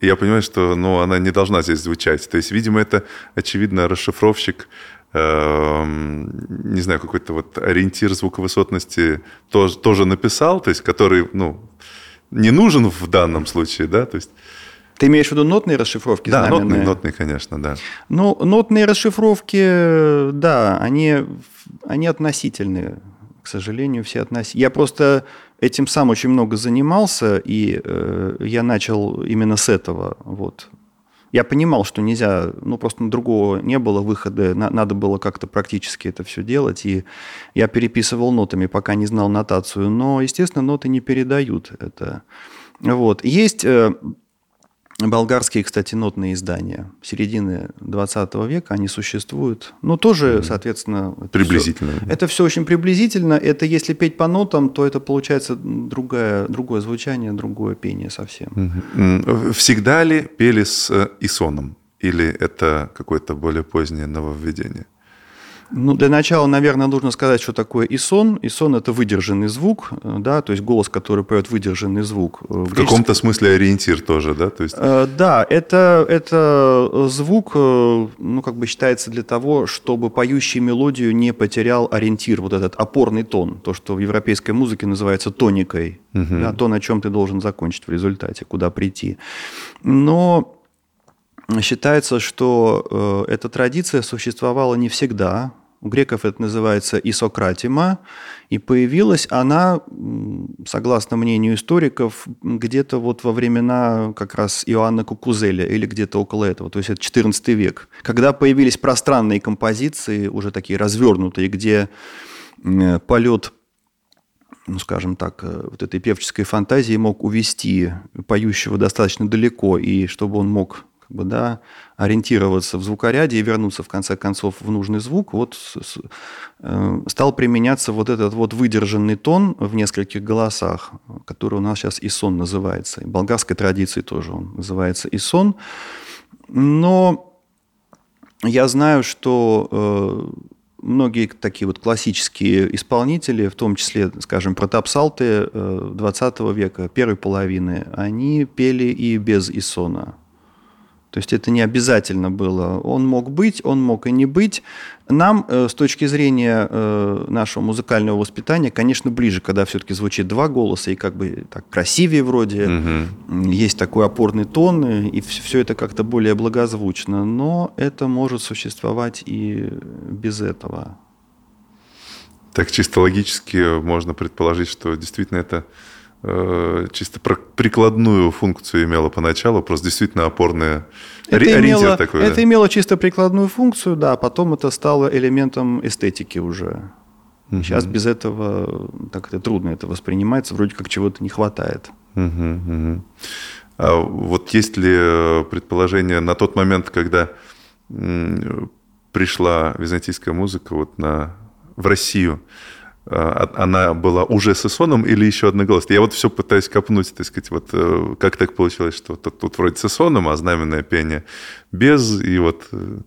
S2: И я понимаю, что ну, она не должна здесь звучать. То есть, видимо, это, очевидно, расшифровщик Эм, не знаю, какой-то вот ориентир звуковысотности тоже, тоже написал, то есть который, ну, не нужен в данном случае, да, то есть...
S1: Ты имеешь в виду нотные расшифровки?
S2: Да, знаменные? нотные, нотные, конечно, да.
S1: Ну, нотные расшифровки, да, они, они относительные, к сожалению, все относительные. Я просто этим сам очень много занимался, и э, я начал именно с этого, вот. Я понимал, что нельзя, ну просто другого не было выхода, надо было как-то практически это все делать, и я переписывал нотами, пока не знал нотацию, но, естественно, ноты не передают это. Вот. Есть э, Болгарские, кстати, нотные издания середины 20 века, они существуют. Но тоже, соответственно...
S2: Приблизительно.
S1: Это все, это все очень приблизительно. Это если петь по нотам, то это получается другое, другое звучание, другое пение совсем.
S2: Всегда ли пели с э, исоном? Или это какое-то более позднее нововведение?
S1: Ну, для начала, наверное, нужно сказать, что такое исон. Исон – это выдержанный звук, да, то есть голос, который поет выдержанный звук.
S2: В, в каком-то смысле ориентир тоже, да? То есть...
S1: Э, да, это, это звук, э, ну, как бы считается для того, чтобы поющий мелодию не потерял ориентир, вот этот опорный тон, то, что в европейской музыке называется тоникой, угу. да, то, на чем ты должен закончить в результате, куда прийти. Но считается, что э, эта традиция существовала не всегда, у греков это называется исократима, и появилась она, согласно мнению историков, где-то вот во времена как раз Иоанна Кукузеля или где-то около этого, то есть это 14 век, когда появились пространные композиции, уже такие развернутые, где полет ну, скажем так, э, вот этой певческой фантазии мог увести поющего достаточно далеко, и чтобы он мог бы, да, ориентироваться в звукоряде и вернуться, в конце концов, в нужный звук, вот э, стал применяться вот этот вот выдержанный тон в нескольких голосах, который у нас сейчас исон называется. И болгарской традиции тоже он называется исон. Но я знаю, что э, многие такие вот классические исполнители, в том числе, скажем, протопсалты 20 э, века, первой половины, они пели и без Исона. То есть это не обязательно было. Он мог быть, он мог и не быть. Нам, э, с точки зрения э, нашего музыкального воспитания, конечно, ближе, когда все-таки звучит два голоса, и как бы так красивее вроде, угу. есть такой опорный тон, и все это как-то более благозвучно. Но это может существовать и без этого.
S2: Так чисто логически можно предположить, что действительно это Э, чисто прикладную функцию имела поначалу, просто действительно опорная
S1: это имело, такой. Это да? имело чисто прикладную функцию, да, потом это стало элементом эстетики уже. Угу. Сейчас без этого так это трудно это воспринимается, вроде как чего-то не хватает.
S2: Угу, угу. А вот есть ли э, предположение на тот момент, когда пришла византийская музыка вот на, в Россию, она была уже с Исоном или еще одноголосной? Я вот все пытаюсь копнуть, так сказать, вот э, как так получилось, что тут, тут вроде с Исоном, а знаменное пение без, и вот... Э,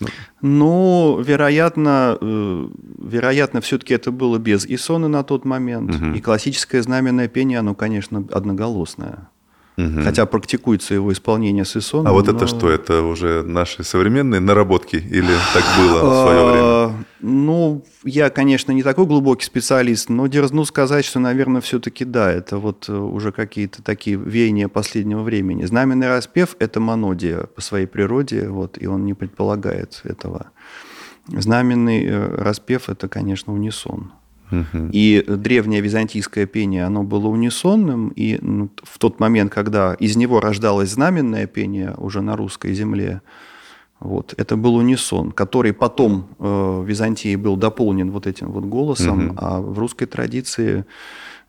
S1: ну, ну вероятно, э, вероятно, все-таки это было без Исона на тот момент, угу. и классическое знаменное пение, оно, конечно, одноголосное. Угу. Хотя практикуется его исполнение с Исоном.
S2: А вот но... это что? Это уже наши современные наработки или так было в свое время? А,
S1: ну, я, конечно, не такой глубокий специалист, но дерзну сказать, что, наверное, все-таки да, это вот э, уже какие-то такие веяния последнего времени. Знаменный распев – это монодия по своей природе, вот, и он не предполагает этого. Знаменный э, распев – это, конечно, унисон. И древнее византийское пение, оно было унисонным, и ну, в тот момент, когда из него рождалось знаменное пение уже на русской земле, вот, это был унисон, который потом э, в Византии был дополнен вот этим вот голосом, угу. а в русской традиции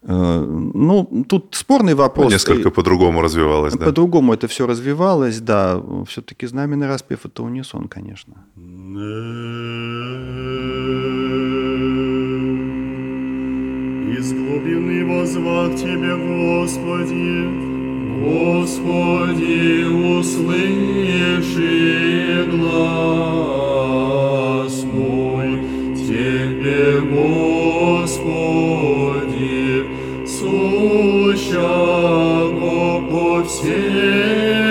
S1: э, ну, тут спорный вопрос. Ну,
S2: несколько по-другому развивалось,
S1: да? По-другому это все развивалось, да. Все-таки знаменный распев – это унисон, конечно.
S3: Из глубины возвах Тебе, Господи. Господи, услыши глаз мой, Тебе, Господи, сущего по всей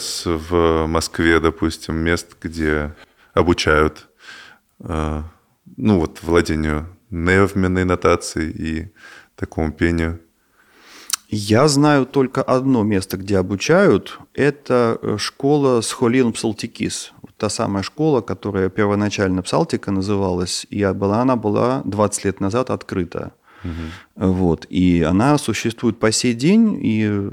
S2: сейчас в Москве, допустим, мест, где обучают э, ну вот владению невменной нотацией и такому пению?
S1: Я знаю только одно место, где обучают. Это э, школа Схолин Псалтикис. Та самая школа, которая первоначально Псалтика называлась, и была, она была 20 лет назад открыта. Угу. Вот. И она существует по сей день, и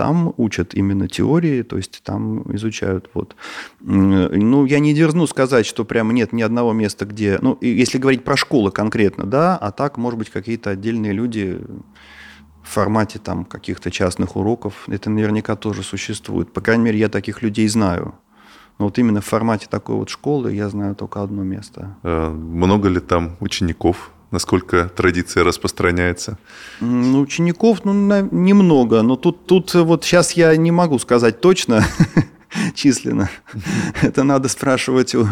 S1: там учат именно теории, то есть там изучают. Вот. Ну, я не дерзну сказать, что прямо нет ни одного места, где... Ну, если говорить про школы конкретно, да, а так, может быть, какие-то отдельные люди в формате там каких-то частных уроков. Это наверняка тоже существует. По крайней мере, я таких людей знаю. Но вот именно в формате такой вот школы я знаю только одно место.
S2: Э, много ли там учеников? Насколько традиция распространяется?
S1: Ну, учеников, ну, немного. Но тут, тут вот сейчас я не могу сказать точно численно. Это надо спрашивать у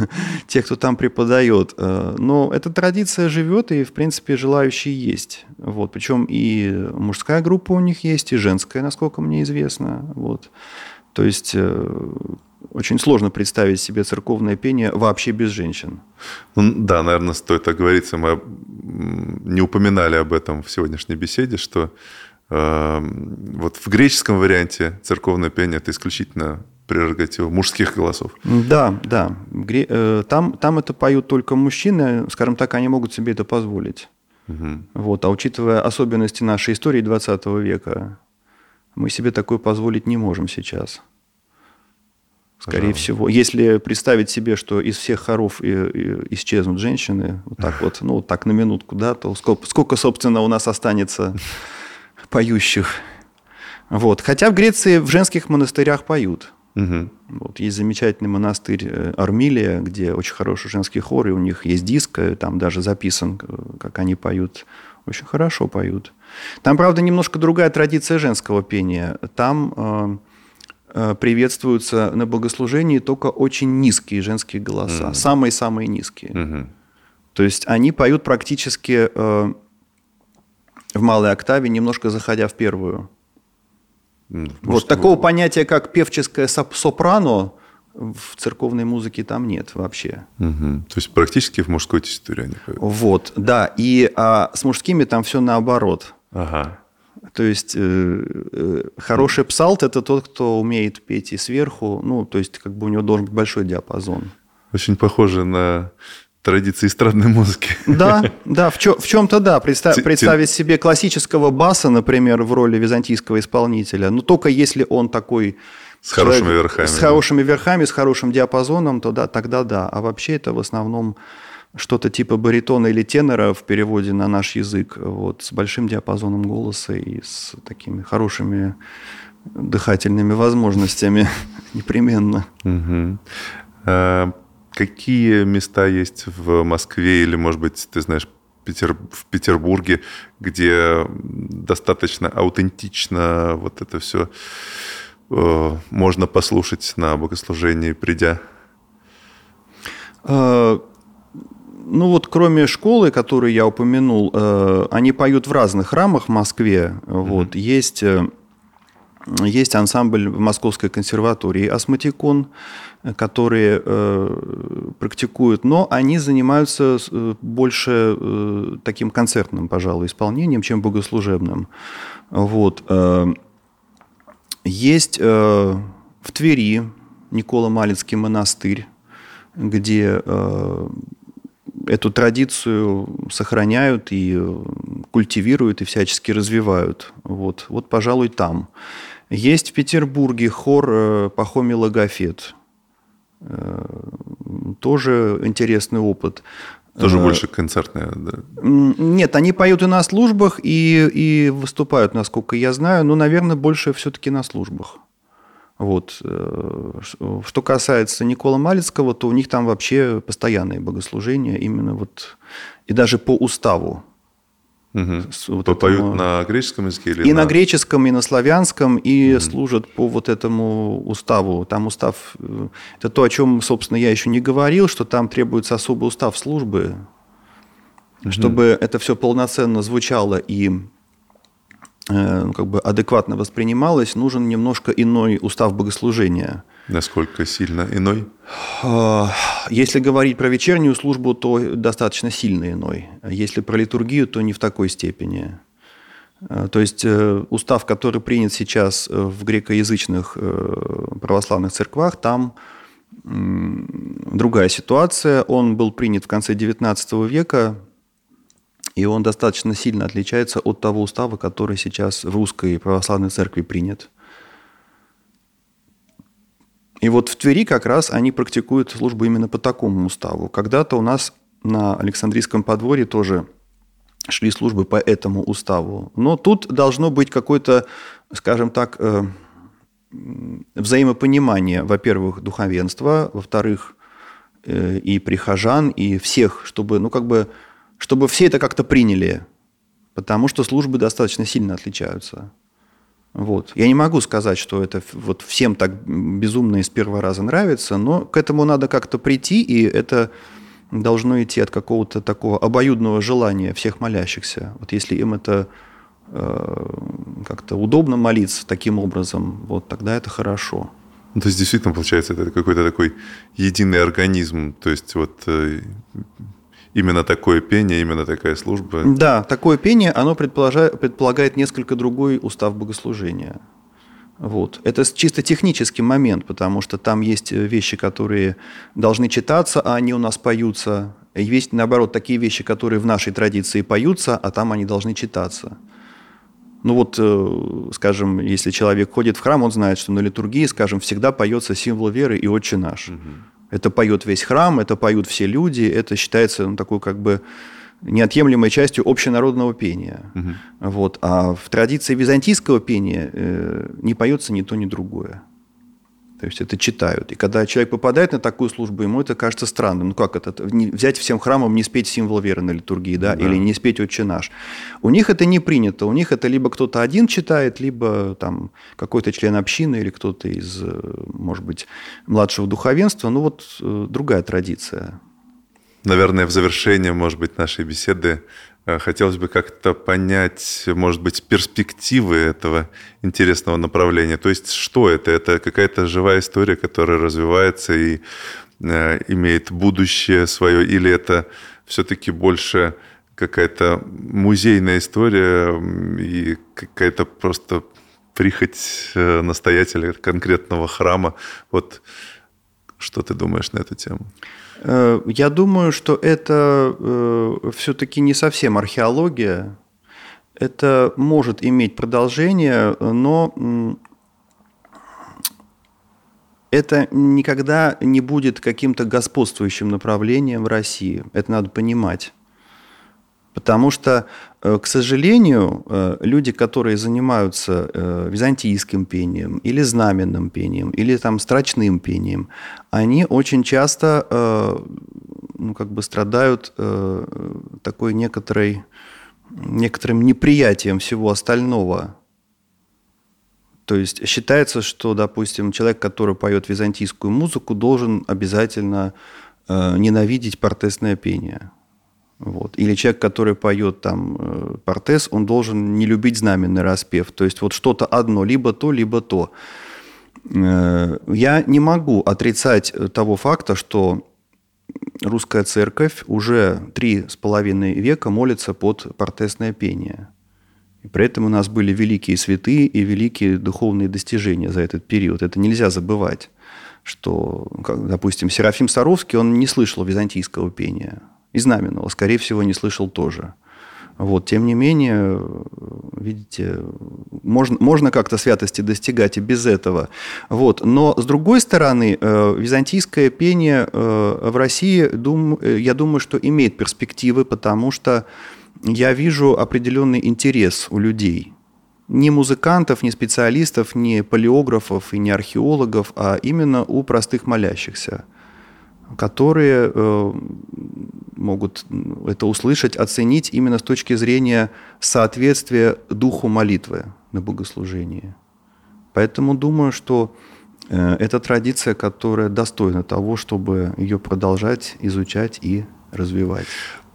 S1: тех, кто там преподает. Э, но эта традиция живет, и, в принципе, желающие есть. Вот. Причем и мужская группа у них есть, и женская, насколько мне известно. Вот. То есть э, очень сложно представить себе церковное пение вообще без женщин.
S2: Ну, да, наверное, стоит оговориться. Мы не упоминали об этом в сегодняшней беседе, что э, вот в греческом варианте церковное пение – это исключительно прерогатива мужских голосов.
S1: Да, да. Э, там, там это поют только мужчины, скажем так, они могут себе это позволить. Угу. Вот. А учитывая особенности нашей истории 20 века, мы себе такое позволить не можем сейчас. Скорее Пожалуйста. всего, если представить себе, что из всех хоров и, и исчезнут женщины, вот так вот, ну, так на минутку, да, то сколько, сколько, собственно, у нас останется поющих. Вот. Хотя в Греции в женских монастырях поют. Угу. Вот, есть замечательный монастырь э, Армилия, где очень хороший женский хор, и у них есть диск, э, там даже записан, как они поют. Очень хорошо поют. Там, правда, немножко другая традиция женского пения. Там э, Э, приветствуются на богослужении только очень низкие женские голоса, самые-самые mm. низкие. Mm-hmm. То есть они поют практически э, в малой октаве, немножко заходя в первую. Mm, вот такого вы... понятия, как певческое сопрано, в церковной музыке там нет вообще.
S2: Угу. То есть практически в мужской тесситуре они поют.
S1: Вот, да. И а, с мужскими там все наоборот.
S2: Ага.
S1: То есть э, э, хороший псалт – это тот, кто умеет петь и сверху, ну, то есть как бы у него должен быть большой диапазон.
S2: Очень похоже на традиции эстрадной музыки.
S1: Да, да, в, чё, в чем-то да. Представь, представить себе классического баса, например, в роли византийского исполнителя, но только если он такой
S2: с человек, хорошими верхами.
S1: С хорошими верхами, с хорошим диапазоном, то да, тогда да. А вообще это в основном что-то типа баритона или тенора в переводе на наш язык, вот, с большим диапазоном голоса и с такими хорошими дыхательными возможностями непременно.
S2: Угу. А какие места есть в Москве или, может быть, ты знаешь, Петер, в Петербурге, где достаточно аутентично вот это все э, можно послушать на богослужении, придя?
S1: Ну вот кроме школы, которую я упомянул, э, они поют в разных храмах в Москве. Mm-hmm. Вот есть э, есть ансамбль Московской консерватории «Асматикон», которые э, практикуют, но они занимаются э, больше э, таким концертным, пожалуй, исполнением, чем богослужебным. Вот. Э, есть э, в Твери Никола Малинский монастырь, где э, эту традицию сохраняют и э, культивируют и всячески развивают. Вот, вот пожалуй, там. Есть в Петербурге хор э, Пахоми Логофет. Э, тоже интересный опыт.
S2: Тоже больше концертная, да?
S1: Нет, они поют и на службах, и, и выступают, насколько я знаю, но, наверное, больше все-таки на службах. Вот. Э, что касается Никола Малицкого, то у них там вообще постоянные богослужения, именно вот, и даже по уставу.
S2: Угу. Вот Поют этому... на греческом языке? Или
S1: и на... на греческом, и на славянском, и угу. служат по вот этому уставу. Там устав, э, это то, о чем, собственно, я еще не говорил, что там требуется особый устав службы, угу. чтобы это все полноценно звучало и как бы адекватно воспринималось, нужен немножко иной устав богослужения.
S2: Насколько сильно иной?
S1: Э, если говорить про вечернюю службу, то достаточно сильно иной. Если про литургию, то не в такой степени. Э, то есть устав, который принят сейчас в грекоязычных православных церквах, там другая ситуация. Он был принят в конце XIX века и он достаточно сильно отличается от того устава, который сейчас в русской православной церкви принят. И вот в Твери как раз они практикуют службу именно по такому уставу. Когда-то у нас на Александрийском подворье тоже шли службы по этому уставу. Но тут должно быть какое-то, скажем так, э, взаимопонимание, во-первых, духовенства, во-вторых, э, и прихожан, и всех, чтобы, ну, как бы, чтобы все это как-то приняли, потому что службы достаточно сильно отличаются. Вот. Я не могу сказать, что это вот всем так безумно и с первого раза нравится, но к этому надо как-то прийти, и это должно идти от какого-то такого обоюдного желания всех молящихся. Вот если им это э, как-то удобно молиться таким образом, вот тогда это хорошо.
S2: Ну, то есть действительно получается это какой-то такой единый организм, то есть вот э, именно такое пение, именно такая служба.
S1: Да, такое пение, оно предполагает, предполагает несколько другой устав богослужения. Вот. Это чисто технический момент, потому что там есть вещи, которые должны читаться, а они у нас поются. И есть, наоборот, такие вещи, которые в нашей традиции поются, а там они должны читаться. Ну вот, э, скажем, если человек ходит в храм, он знает, что на литургии, скажем, всегда поется символ веры и «Отче наш». Угу. Это поет весь храм, это поют все люди, это считается ну, такой как бы неотъемлемой частью общенародного пения. Угу. Вот. А в традиции византийского пения э, не поется ни то, ни другое. То есть это читают. И когда человек попадает на такую службу, ему это кажется странным. Ну как это? Взять всем храмом, не спеть символ веры на литургии, да, да. или не спеть «Отче наш». У них это не принято. У них это либо кто-то один читает, либо там какой-то член общины или кто-то из, э, может быть, младшего духовенства. Ну вот э, другая традиция.
S2: Наверное, в завершение, может быть, нашей беседы хотелось бы как-то понять, может быть, перспективы этого интересного направления. То есть, что это? Это какая-то живая история, которая развивается и э, имеет будущее свое, или это все-таки больше какая-то музейная история и какая-то просто прихоть э, настоятеля конкретного храма. Вот что ты думаешь на эту тему?
S1: Э, я думаю, что это э, все-таки не совсем археология. Это может иметь продолжение, но это никогда не будет каким-то господствующим направлением в России. Это надо понимать. Потому что, э, к сожалению, э, люди, которые занимаются э, византийским пением или знаменным пением, или там строчным пением, они очень часто ну, как бы страдают такой некоторой, некоторым неприятием всего остального. То есть считается, что, допустим, человек, который поет византийскую музыку, должен обязательно ненавидеть портесное пение – вот. Или человек, который поет там э, Портес, он должен не любить знаменный распев. То есть вот что-то одно, либо то, либо то. Э, я не могу отрицать того факта, что русская церковь уже три с половиной века молится под портесное пение. И при этом у нас были великие святые и великие духовные достижения за этот период. Это нельзя забывать, что, допустим, Серафим Саровский, он не слышал византийского пения и Знаменного, скорее всего, не слышал тоже. Вот, тем не менее, видите, можно, можно как-то святости достигать и без этого. Вот. Но, с другой стороны, э, византийское пение э, в России, дум, э, я думаю, что имеет перспективы, потому что я вижу определенный интерес у людей. Не музыкантов, не специалистов, не палеографов и не археологов, а именно у простых молящихся – которые э, могут это услышать, оценить именно с точки зрения соответствия духу молитвы на богослужении. Поэтому думаю, что э, это традиция, которая достойна того, чтобы ее продолжать, изучать и развивать.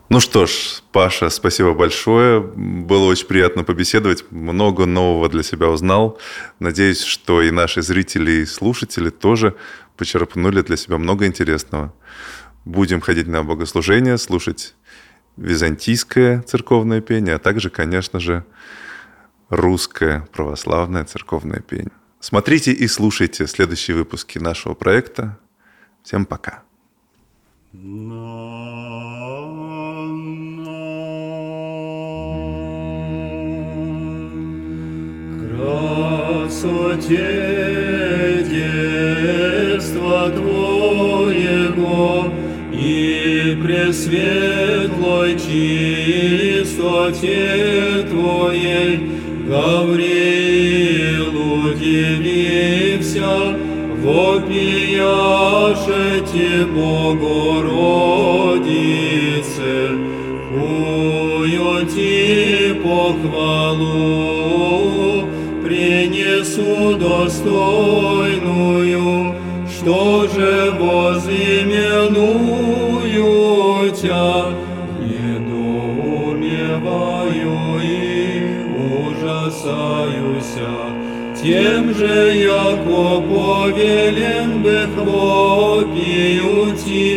S2: Ну что ж, Паша, спасибо большое. Было очень приятно побеседовать. Много нового для себя узнал. Надеюсь, что и наши зрители и слушатели тоже почерпнули для себя много интересного. Будем ходить на богослужение, слушать византийское церковное пение, а также, конечно же, русское православное церковное пение. Смотрите и слушайте следующие выпуски нашего проекта. Всем пока.
S3: Красоте детства Твоего и пресветлой чистоте Твоей. Гавриил удивився, вопияшете Богородице, уйти похвалу, принесу достойную, что же возыменую Тя, недоумеваю и ужасаюся, тем же, яко повелен бы хлопиюти,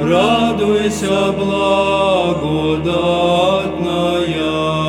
S3: радуйся, благодатная.